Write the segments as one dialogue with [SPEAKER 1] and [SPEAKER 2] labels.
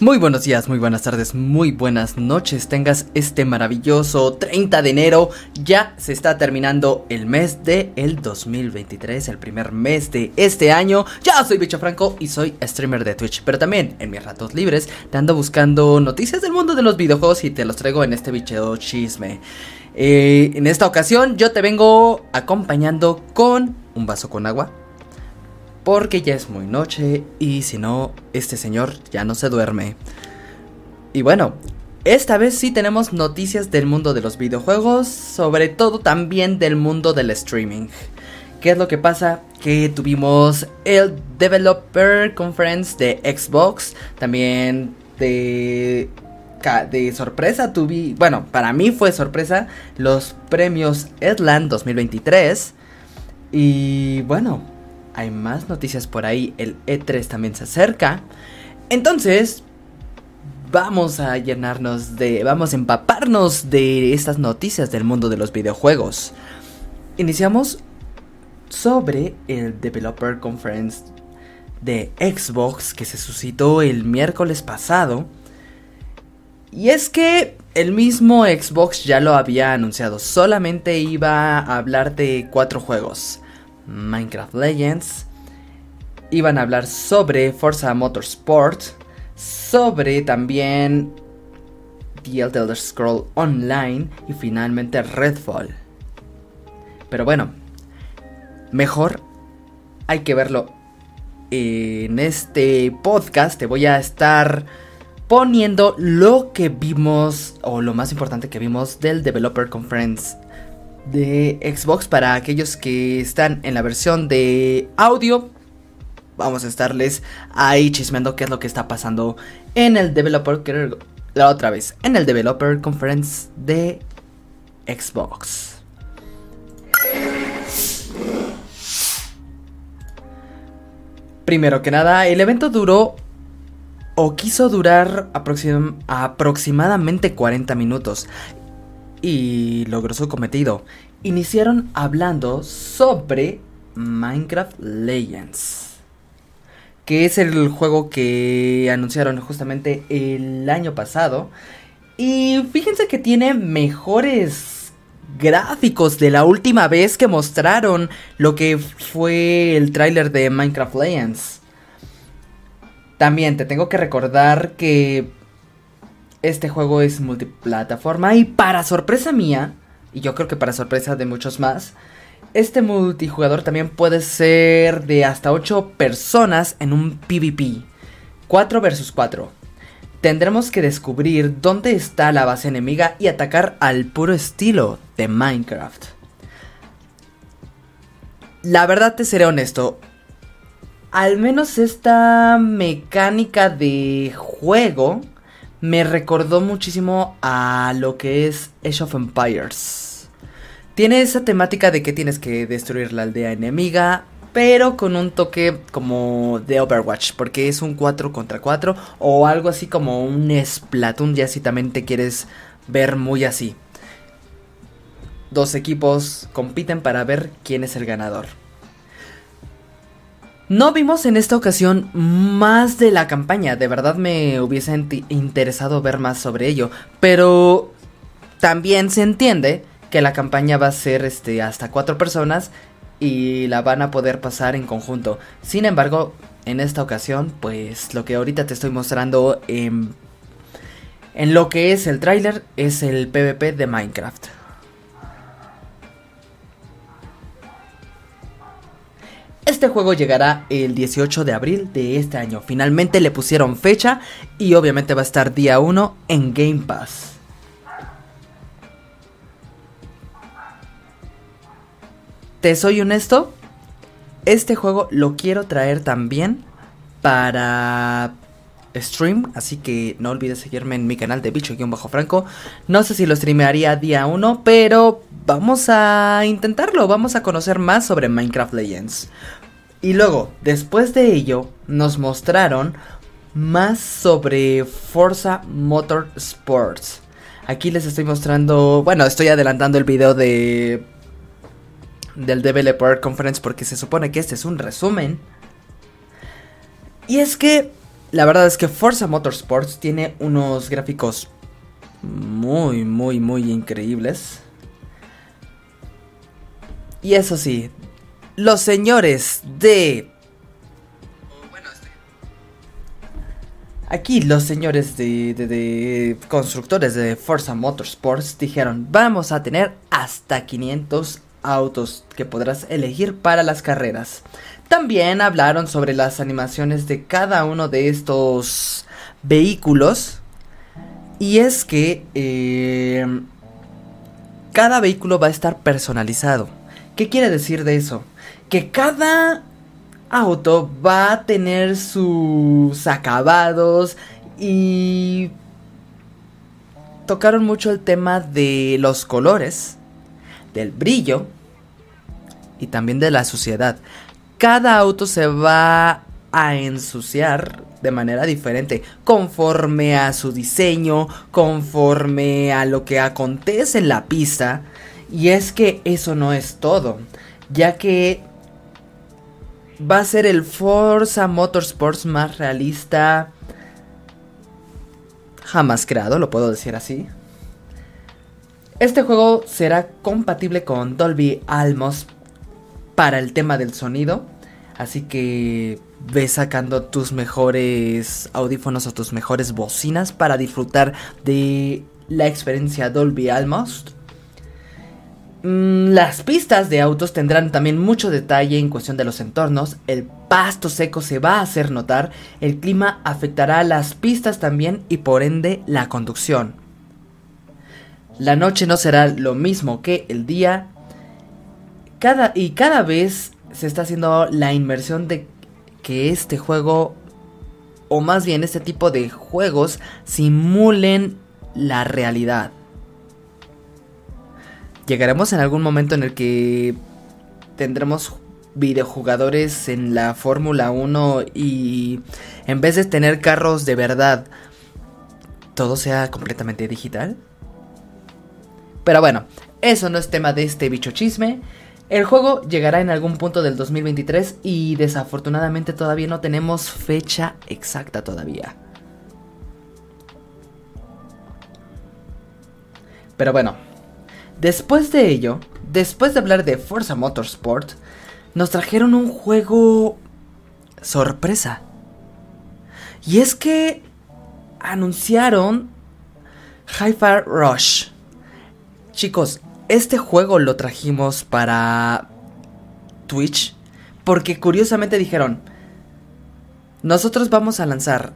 [SPEAKER 1] Muy buenos días, muy buenas tardes, muy buenas noches. Tengas este maravilloso 30 de enero. Ya se está terminando el mes de el 2023, el primer mes de este año. Ya soy Bicho Franco y soy streamer de Twitch, pero también en mis ratos libres te ando buscando noticias del mundo de los videojuegos y te los traigo en este bicho chisme. Eh, en esta ocasión yo te vengo acompañando con un vaso con agua porque ya es muy noche y si no, este señor ya no se duerme. Y bueno, esta vez sí tenemos noticias del mundo de los videojuegos, sobre todo también del mundo del streaming. ¿Qué es lo que pasa? Que tuvimos el Developer Conference de Xbox, también de de sorpresa tuve, bueno, para mí fue sorpresa los premios Edland 2023 y bueno, hay más noticias por ahí, el E3 también se acerca. Entonces, vamos a llenarnos de, vamos a empaparnos de estas noticias del mundo de los videojuegos. Iniciamos sobre el Developer Conference de Xbox que se suscitó el miércoles pasado. Y es que el mismo Xbox ya lo había anunciado, solamente iba a hablar de cuatro juegos. Minecraft Legends. Iban a hablar sobre Forza Motorsport, sobre también The Elder Scroll Online y finalmente Redfall. Pero bueno, mejor hay que verlo. En este podcast te voy a estar poniendo lo que vimos o lo más importante que vimos del Developer Conference de Xbox para aquellos que están en la versión de audio. Vamos a estarles ahí chismeando qué es lo que está pasando en el developer la otra vez en el developer conference de Xbox. Primero que nada, el evento duró o quiso durar aproximadamente 40 minutos y logró su cometido. Iniciaron hablando sobre Minecraft Legends, que es el juego que anunciaron justamente el año pasado. Y fíjense que tiene mejores gráficos de la última vez que mostraron lo que fue el tráiler de Minecraft Legends. También te tengo que recordar que este juego es multiplataforma y para sorpresa mía, y yo creo que para sorpresa de muchos más, este multijugador también puede ser de hasta 8 personas en un PvP. 4 versus 4. Tendremos que descubrir dónde está la base enemiga y atacar al puro estilo de Minecraft. La verdad te seré honesto. Al menos esta mecánica de juego me recordó muchísimo a lo que es Age of Empires. Tiene esa temática de que tienes que destruir la aldea enemiga, pero con un toque como de Overwatch, porque es un 4 contra 4 o algo así como un Splatoon, ya si también te quieres ver muy así. Dos equipos compiten para ver quién es el ganador. No vimos en esta ocasión más de la campaña, de verdad me hubiese interesado ver más sobre ello, pero también se entiende que la campaña va a ser este, hasta cuatro personas y la van a poder pasar en conjunto. Sin embargo, en esta ocasión, pues lo que ahorita te estoy mostrando en, en lo que es el tráiler es el PvP de Minecraft. Este juego llegará el 18 de abril de este año. Finalmente le pusieron fecha y obviamente va a estar día 1 en Game Pass. Te soy honesto, este juego lo quiero traer también para stream, así que no olvides seguirme en mi canal de bicho-franco. No sé si lo streamearía día 1, pero vamos a intentarlo, vamos a conocer más sobre Minecraft Legends. Y luego, después de ello, nos mostraron más sobre Forza Motorsports. Aquí les estoy mostrando, bueno, estoy adelantando el video de del Developer Conference porque se supone que este es un resumen. Y es que la verdad es que Forza Motorsports tiene unos gráficos muy, muy, muy increíbles. Y eso sí, los señores de... Aquí los señores de, de, constructores de Forza Motorsports dijeron, vamos a tener hasta 500 autos que podrás elegir para las carreras. También hablaron sobre las animaciones de cada uno de estos vehículos. Y es que eh, cada vehículo va a estar personalizado. ¿Qué quiere decir de eso? Que cada auto va a tener sus acabados y tocaron mucho el tema de los colores, del brillo y también de la suciedad cada auto se va a ensuciar de manera diferente, conforme a su diseño, conforme a lo que acontece en la pista. Y es que eso no es todo, ya que va a ser el Forza Motorsports más realista jamás creado, lo puedo decir así. Este juego será compatible con Dolby Atmos para el tema del sonido. Así que ve sacando tus mejores audífonos o tus mejores bocinas para disfrutar de la experiencia Dolby Atmos. Mm, las pistas de autos tendrán también mucho detalle en cuestión de los entornos, el pasto seco se va a hacer notar, el clima afectará las pistas también y por ende la conducción. La noche no será lo mismo que el día cada, y cada vez se está haciendo la inmersión de que este juego, o más bien este tipo de juegos, simulen la realidad. Llegaremos en algún momento en el que tendremos videojugadores en la Fórmula 1 y en vez de tener carros de verdad, todo sea completamente digital. Pero bueno, eso no es tema de este bicho chisme. El juego llegará en algún punto del 2023 y desafortunadamente todavía no tenemos fecha exacta todavía. Pero bueno, después de ello, después de hablar de Forza Motorsport, nos trajeron un juego sorpresa. Y es que anunciaron Hi-Fi Rush. Chicos, este juego lo trajimos para Twitch porque curiosamente dijeron, nosotros vamos a lanzar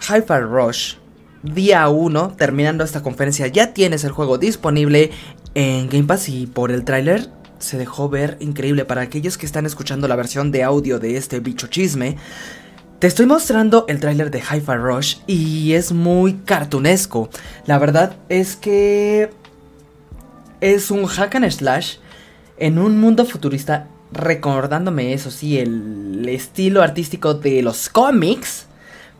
[SPEAKER 1] Hi-Fi Rush día 1, terminando esta conferencia, ya tienes el juego disponible en Game Pass y por el tráiler se dejó ver increíble para aquellos que están escuchando la versión de audio de este bicho chisme. Te estoy mostrando el tráiler de Hi-Fi Rush y es muy cartunesco. La verdad es que es un hack and slash en un mundo futurista, recordándome eso sí, el estilo artístico de los cómics,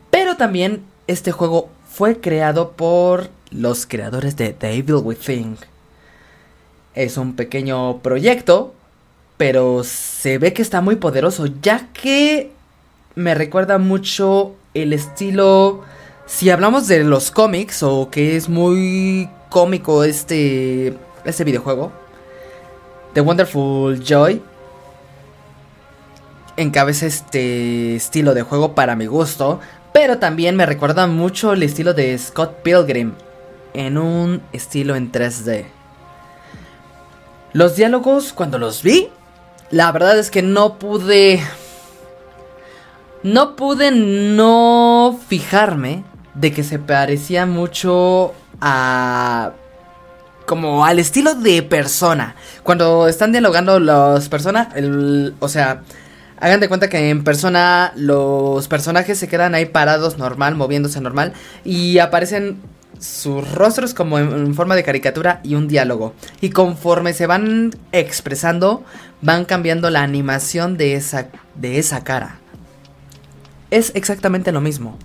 [SPEAKER 1] pero también este juego fue creado por los creadores de The Evil Within. Es un pequeño proyecto, pero se ve que está muy poderoso, ya que me recuerda mucho el estilo... Si hablamos de los cómics o que es muy cómico este este videojuego, The Wonderful Joy, encabeza este estilo de juego para mi gusto, pero también me recuerda mucho el estilo de Scott Pilgrim, en un estilo en 3D. Los diálogos, cuando los vi, la verdad es que no pude... No pude no fijarme de que se parecía mucho a como al estilo de persona. Cuando están dialogando las personas, o sea, hagan de cuenta que en persona los personajes se quedan ahí parados normal, moviéndose normal y aparecen sus rostros como en, forma de caricatura y un diálogo. Y conforme se van expresando, van cambiando la animación de esa, de esa cara. Es exactamente lo mismo,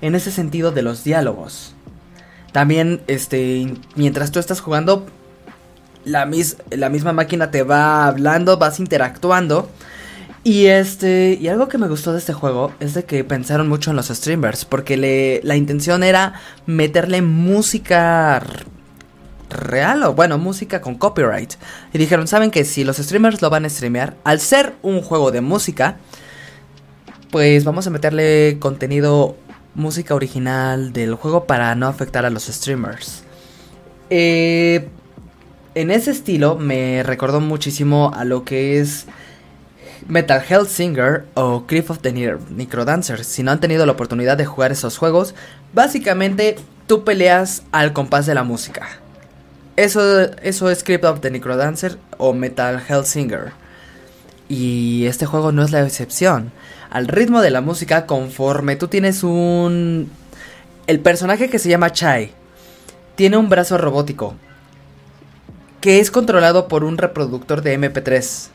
[SPEAKER 1] en ese sentido de los diálogos. También, este, mientras tú estás jugando, la, la misma máquina te va hablando, vas interactuando. Y este, y algo que me gustó de este juego es de que pensaron mucho en los streamers, porque le, la intención era meterle música real o bueno, música con copyright. Y dijeron, ¿saben que si los streamers lo van a streamear, al ser un juego de música, pues vamos a meterle contenido música original del juego para no afectar a los streamers. Eh, en ese estilo me recordó muchísimo a lo que es Metal Singer o Cliff of the Necrodancer. Si no han tenido la oportunidad de jugar esos juegos, básicamente tú peleas al compás de la música. Eso, eso es Cliff of the Necrodancer o Metal Singer. Y este juego no es la excepción. Al ritmo de la música, conforme tú tienes un... El personaje que se llama Chai tiene un brazo robótico que es controlado por un reproductor de MP3.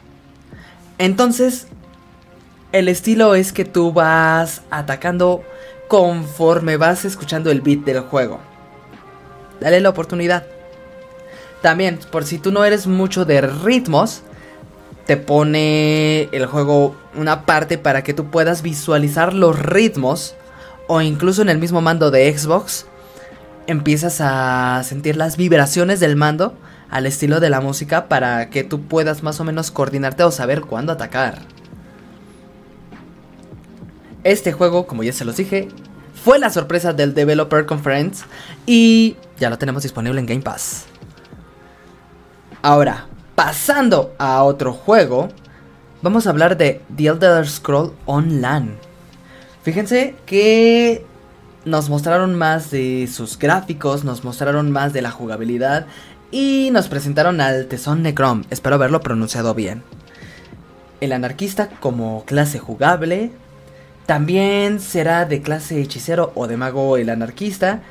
[SPEAKER 1] Entonces, el estilo es que tú vas atacando conforme vas escuchando el beat del juego. Dale la oportunidad. También, por si tú no eres mucho de ritmos, te pone el juego una parte para que tú puedas visualizar los ritmos o incluso en el mismo mando de Xbox empiezas a sentir las vibraciones del mando al estilo de la música para que tú puedas más o menos coordinarte o saber cuándo atacar. Este juego, como ya se los dije, fue la sorpresa del Developer Conference y ya lo tenemos disponible en Game Pass. Ahora, pasando a otro juego, vamos a hablar de The Elder Scroll Online. Fíjense que nos mostraron más de sus gráficos, nos mostraron más de la jugabilidad y nos presentaron al Tesón Necrom, espero haberlo pronunciado bien. El anarquista como clase jugable. También será de clase hechicero o de mago el anarquista.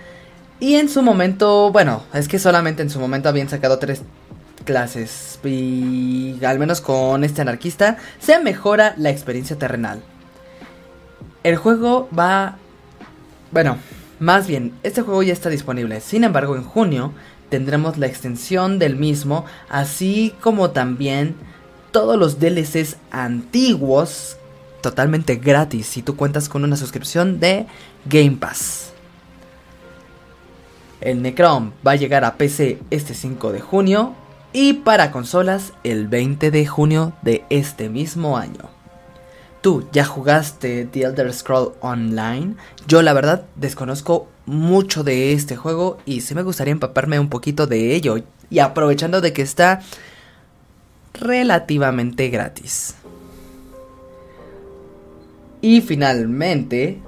[SPEAKER 1] Y en su momento, bueno, es que solamente en su momento habían sacado tres clases. Y al menos con este anarquista se mejora la experiencia terrenal. El juego va... Bueno, más bien, este juego ya está disponible. Sin embargo, en junio tendremos la extensión del mismo, así como también todos los DLCs antiguos totalmente gratis si tú cuentas con una suscripción de Game Pass. El Necrom va a llegar a PC este 5 de junio y para consolas el 20 de junio de este mismo año. ¿Tú ya jugaste The Elder Scroll Online? Yo la verdad desconozco mucho de este juego y sí me gustaría empaparme un poquito de ello y aprovechando de que está relativamente gratis. Y finalmente,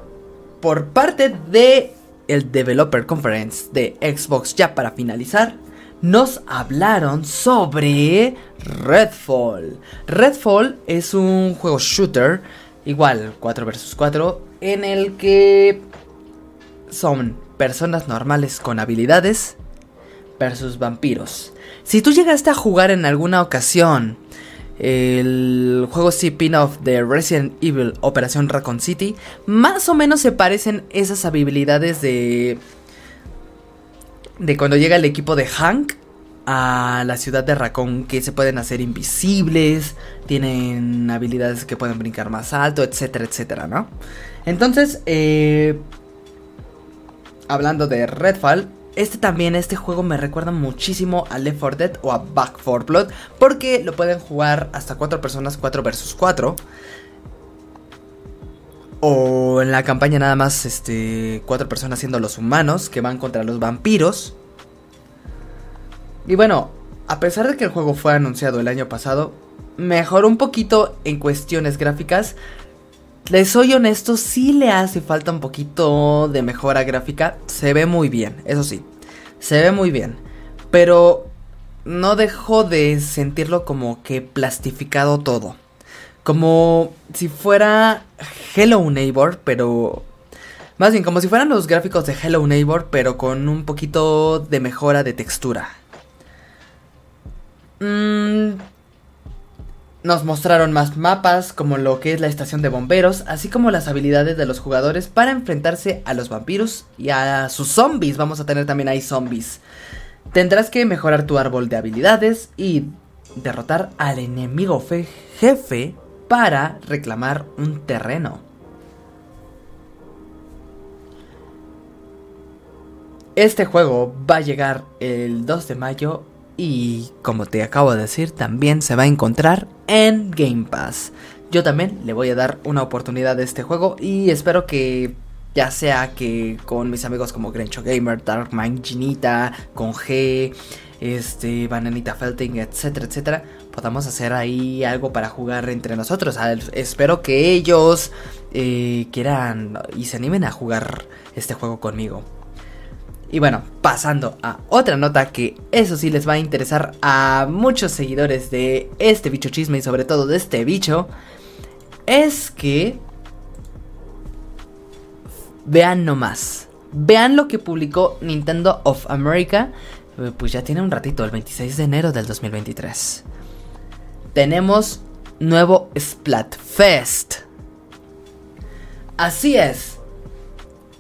[SPEAKER 1] por parte de el Developer Conference de Xbox ya para finalizar, nos hablaron sobre Redfall. Redfall es un juego shooter, igual 4 vs 4, en el que son personas normales con habilidades versus vampiros. Si tú llegaste a jugar en alguna ocasión el juego spin-off de Resident Evil Operación Raccoon City, más o menos se parecen esas habilidades de de cuando llega el equipo de Hank a la ciudad de Raccoon que se pueden hacer invisibles, tienen habilidades que pueden brincar más alto, etcétera, etcétera, ¿no? Entonces, eh, hablando de Redfall, este también, este juego me recuerda muchísimo a Left 4 Dead o a Back 4 Blood, porque lo pueden jugar hasta 4 personas, 4 versus 4. O en la campaña nada más, este, 4 personas siendo los humanos que van contra los vampiros. Y bueno, a pesar de que el juego fue anunciado el año pasado, mejoró un poquito en cuestiones gráficas, les soy honesto, sí le hace falta un poquito de mejora gráfica. Se ve muy bien, eso sí. Se ve muy bien. Pero no dejo de sentirlo como que plastificado todo. Como si fuera Hello Neighbor, pero... Más bien, como si fueran los gráficos de Hello Neighbor, pero con un poquito de mejora de textura. Mmm nos mostraron más mapas, como lo que es la estación de bomberos, así como las habilidades de los jugadores para enfrentarse a los vampiros y a sus zombies. Vamos a tener también ahí zombies. Tendrás que mejorar tu árbol de habilidades y derrotar al enemigo jefe para reclamar un terreno. Este juego va a llegar el 2 de mayo y como te acabo de decir también se va a encontrar en Game Pass. Yo también le voy a dar una oportunidad a este juego y espero que ya sea que con mis amigos como Grencho Gamer, Darkmind, Ginita, con G, este, Bananita Felting, etcétera, etcétera, podamos hacer ahí algo para jugar entre nosotros. espero que ellos eh, quieran y se animen a jugar este juego conmigo. Y bueno, pasando a otra nota que eso sí les va a interesar a muchos seguidores de este bicho chisme y sobre todo de este bicho, es que... Vean nomás. Vean lo que publicó Nintendo of America. Eh, pues ya tiene un ratito, el 26 de enero del 2023. Tenemos nuevo Splatfest. Así es.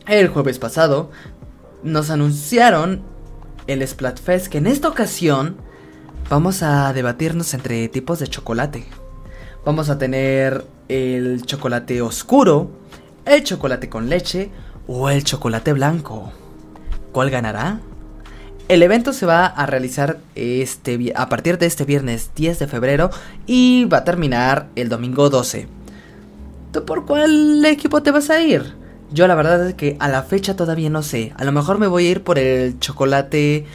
[SPEAKER 1] El jueves pasado nos anunciaron el Splatfest que en esta ocasión vamos a debatirnos entre tipos de chocolate. Vamos a tener el chocolate oscuro, el chocolate con leche o el chocolate blanco. ¿Cuál ganará? El evento se va a realizar este, a partir de este viernes 10 de febrero y va a terminar el domingo 12. ¿Tú por cuál equipo te vas a ir? Yo la verdad es que a la fecha todavía no sé. A lo mejor me voy a ir por el chocolate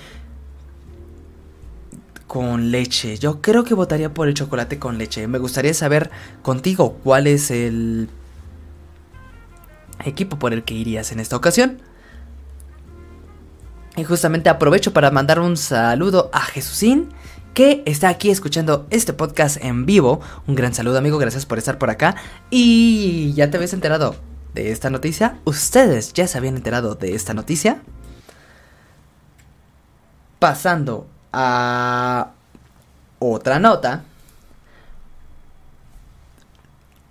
[SPEAKER 1] con leche. Yo creo que votaría por el chocolate con leche. Me gustaría saber contigo cuál es el equipo por el que irías en esta ocasión. Y justamente aprovecho para mandar un saludo a Jesucín, que está aquí escuchando este podcast en vivo. Un gran saludo amigo, gracias por estar por acá. Y ya te habías enterado de esta noticia. ¿Ustedes ya se habían enterado de esta noticia? Pasando a otra nota.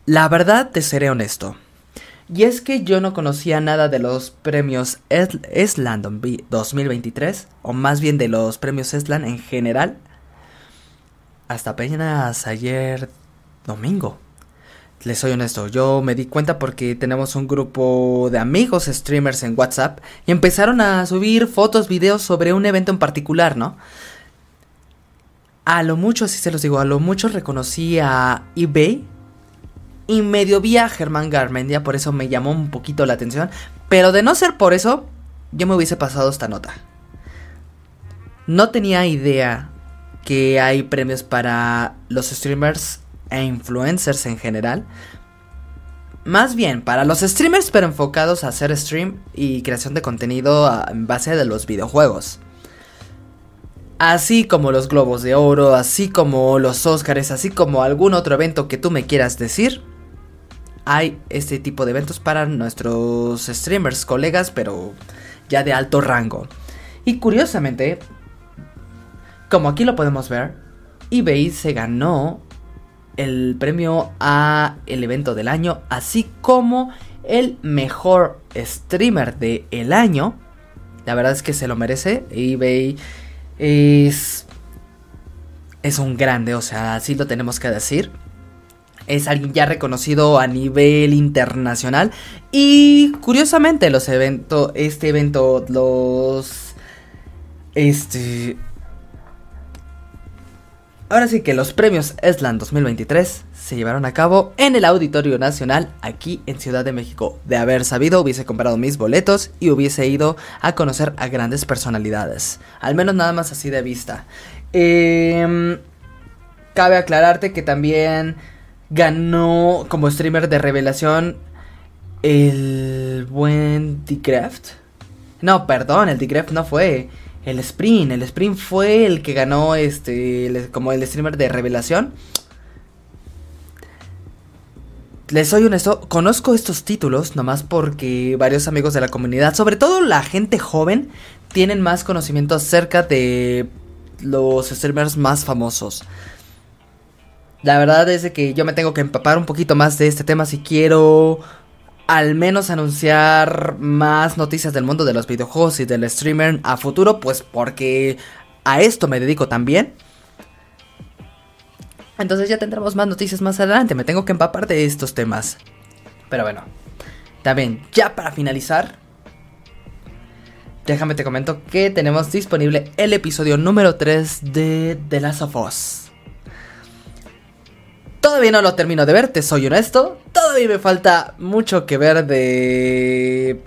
[SPEAKER 1] La verdad te seré honesto. Y es que yo no conocía nada de los premios Esland 2023, o más bien de los premios Esland en general, hasta apenas ayer domingo. Les soy honesto, yo me di cuenta porque tenemos un grupo de amigos streamers en WhatsApp y empezaron a subir fotos, videos sobre un evento en particular, ¿no? A lo mucho, así se los digo, a lo mucho reconocí a eBay y medio vi a Germán Garmendia, por eso me llamó un poquito la atención, pero de no ser por eso, yo me hubiese pasado esta nota. No tenía idea que hay premios para los streamers e influencers en general. Más bien, para los streamers pero enfocados a hacer stream y creación de contenido en base de los videojuegos. Así como los Globos de Oro, así como los Oscars, así como algún otro evento que tú me quieras decir. Hay este tipo de eventos para nuestros streamers, colegas, pero ya de alto rango. Y curiosamente, como aquí lo podemos ver, eBay se ganó el premio a el evento del año, así como el mejor streamer del el año. La verdad es que se lo merece. eBay es es un grande, o sea, así lo tenemos que decir. Es alguien ya reconocido a nivel internacional y curiosamente los eventos este evento los este Ahora sí que los premios ESLAN 2023 se llevaron a cabo en el Auditorio Nacional aquí en Ciudad de México. De haber sabido hubiese comprado mis boletos y hubiese ido a conocer a grandes personalidades. Al menos nada más así de vista. Em, cabe aclararte que también ganó como streamer de revelación el buen Decraft. No, perdón, el Decraft no fue. El Sprint, el Sprint fue el que ganó este como el streamer de revelación. Les soy honesto, conozco estos títulos nomás porque varios amigos de la comunidad, sobre todo la gente joven, tienen más conocimiento acerca de los streamers más famosos. La verdad es que yo me tengo que empapar un poquito más de este tema si quiero al menos anunciar más noticias del mundo de los videojuegos y del streamer a futuro, pues porque a esto me dedico también. Entonces ya tendremos más noticias más adelante. Me tengo que empapar de estos temas. Pero bueno. También, ya para finalizar. Déjame te comento que tenemos disponible el episodio número 3 de The Last of Us. Todavía no lo termino de ver, te soy honesto. Todavía me falta mucho que ver de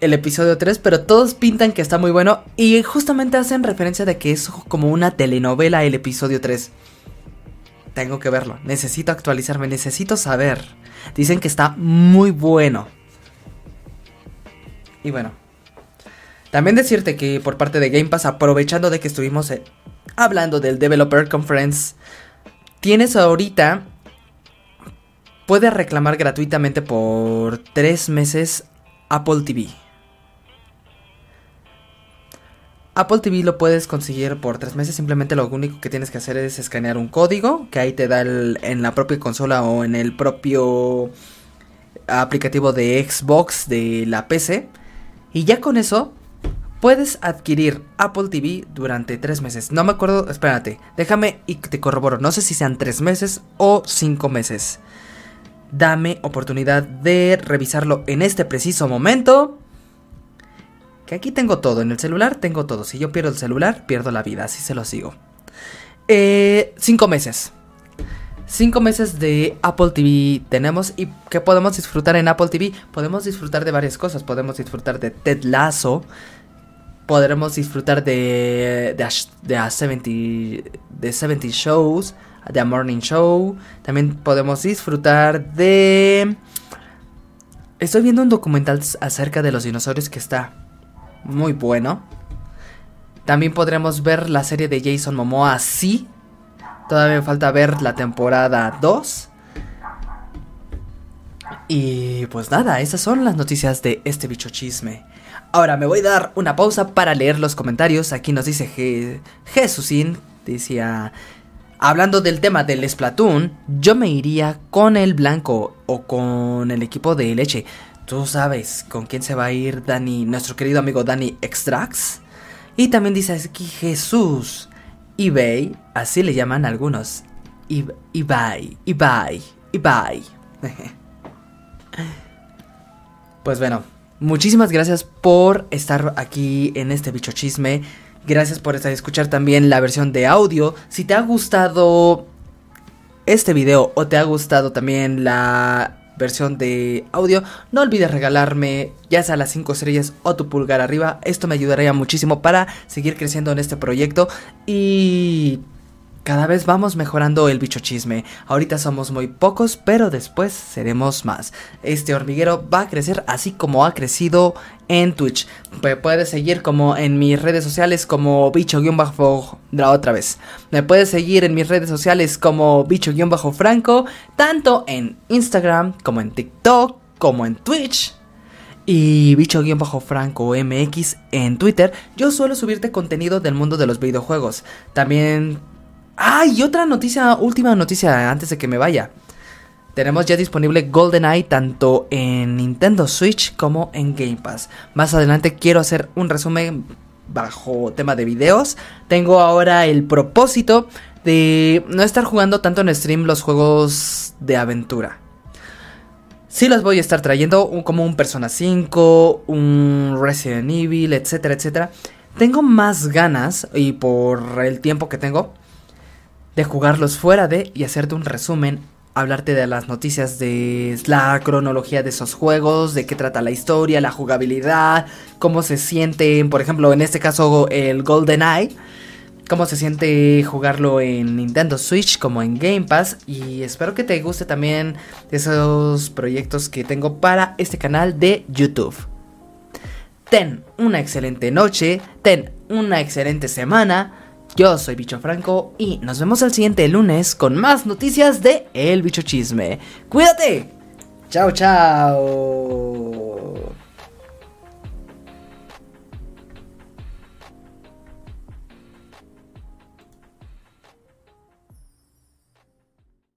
[SPEAKER 1] el episodio 3, pero todos pintan que está muy bueno y justamente hacen referencia de que es como una telenovela el episodio 3. Tengo que verlo, necesito actualizarme, necesito saber. Dicen que está muy bueno. Y bueno, también decirte que por parte de Game Pass, aprovechando de que estuvimos eh, hablando del Developer Conference, tienes ahorita, puedes reclamar gratuitamente por 3 meses Apple TV. Apple TV lo puedes conseguir por tres meses. Simplemente lo único que tienes que hacer es escanear un código que ahí te da en la propia consola o en el propio aplicativo de Xbox de la PC. Y ya con eso puedes adquirir Apple TV durante tres meses. No me acuerdo, espérate, déjame y te corroboro. No sé si sean tres meses o cinco meses. Dame oportunidad de revisarlo en este preciso momento. Que aquí tengo todo, en el celular tengo todo. Si yo pierdo el celular, pierdo la vida, así se lo sigo. Eh, cinco meses. Cinco meses de Apple TV tenemos y que podemos disfrutar en Apple TV. Podemos disfrutar de varias cosas. Podemos disfrutar de Ted Lasso. Podremos disfrutar de, de, de, 70, de 70 Shows. De A Morning Show. También podemos disfrutar de... Estoy viendo un documental acerca de los dinosaurios que está muy bueno. También podremos ver la serie de Jason Momoa, sí. Todavía me falta ver la temporada 2. Y pues nada, esas son las noticias de este bicho chisme. Ahora me voy a dar una pausa para leer los comentarios. Aquí nos dice Je Jesusin, decía, hablando del tema del Splatoon, yo me iría con el blanco o con el equipo de leche. Tú sabes con quién se va a ir Dani, nuestro querido amigo Dani Extrax. Y también dice aquí Jesús. eBay, así le llaman algunos. eBay, eBay, eBay. pues bueno, muchísimas gracias por estar aquí en este bicho chisme. Gracias por estar escuchar también la versión de audio. Si te ha gustado este video o te ha gustado también la versión de audio, no olvides regalarme ya sea las 5 estrellas o tu pulgar arriba. Esto me ayudaría muchísimo para seguir creciendo en este proyecto y cada vez vamos mejorando el bicho chisme. Ahorita somos muy pocos, pero después seremos más. Este hormiguero va a crecer así como ha crecido en Twitch. Me puedes seguir como en mis redes sociales como bicho-bajo la otra vez. Me puedes seguir en mis redes sociales como bicho-franco, tanto en Instagram como en TikTok como en Twitch y bicho-franco MX en Twitter, yo suelo subirte contenido del mundo de los videojuegos. También Ah, y otra noticia, última noticia antes de que me vaya. Tenemos ya disponible GoldenEye tanto en Nintendo Switch como en Game Pass. Más adelante quiero hacer un resumen bajo tema de videos. Tengo ahora el propósito de no estar jugando tanto en stream los juegos de aventura. Sí los voy a estar trayendo como un Persona 5, un Resident Evil, etcétera, etcétera. Tengo más ganas y por el tiempo que tengo de jugarlos fuera de y hacerte un resumen, hablarte de las noticias de la cronología de esos juegos, de qué trata la historia, la jugabilidad, cómo se siente, por ejemplo, en este caso el Golden Eye, cómo se siente jugarlo en Nintendo Switch como en Game Pass y espero que te guste también esos proyectos que tengo para este canal de YouTube. Ten una excelente noche, ten una excelente semana. Yo soy Bicho Franco y nos vemos el siguiente lunes con más noticias de El Bicho Chisme. ¡Cuídate! ¡Chao, chao!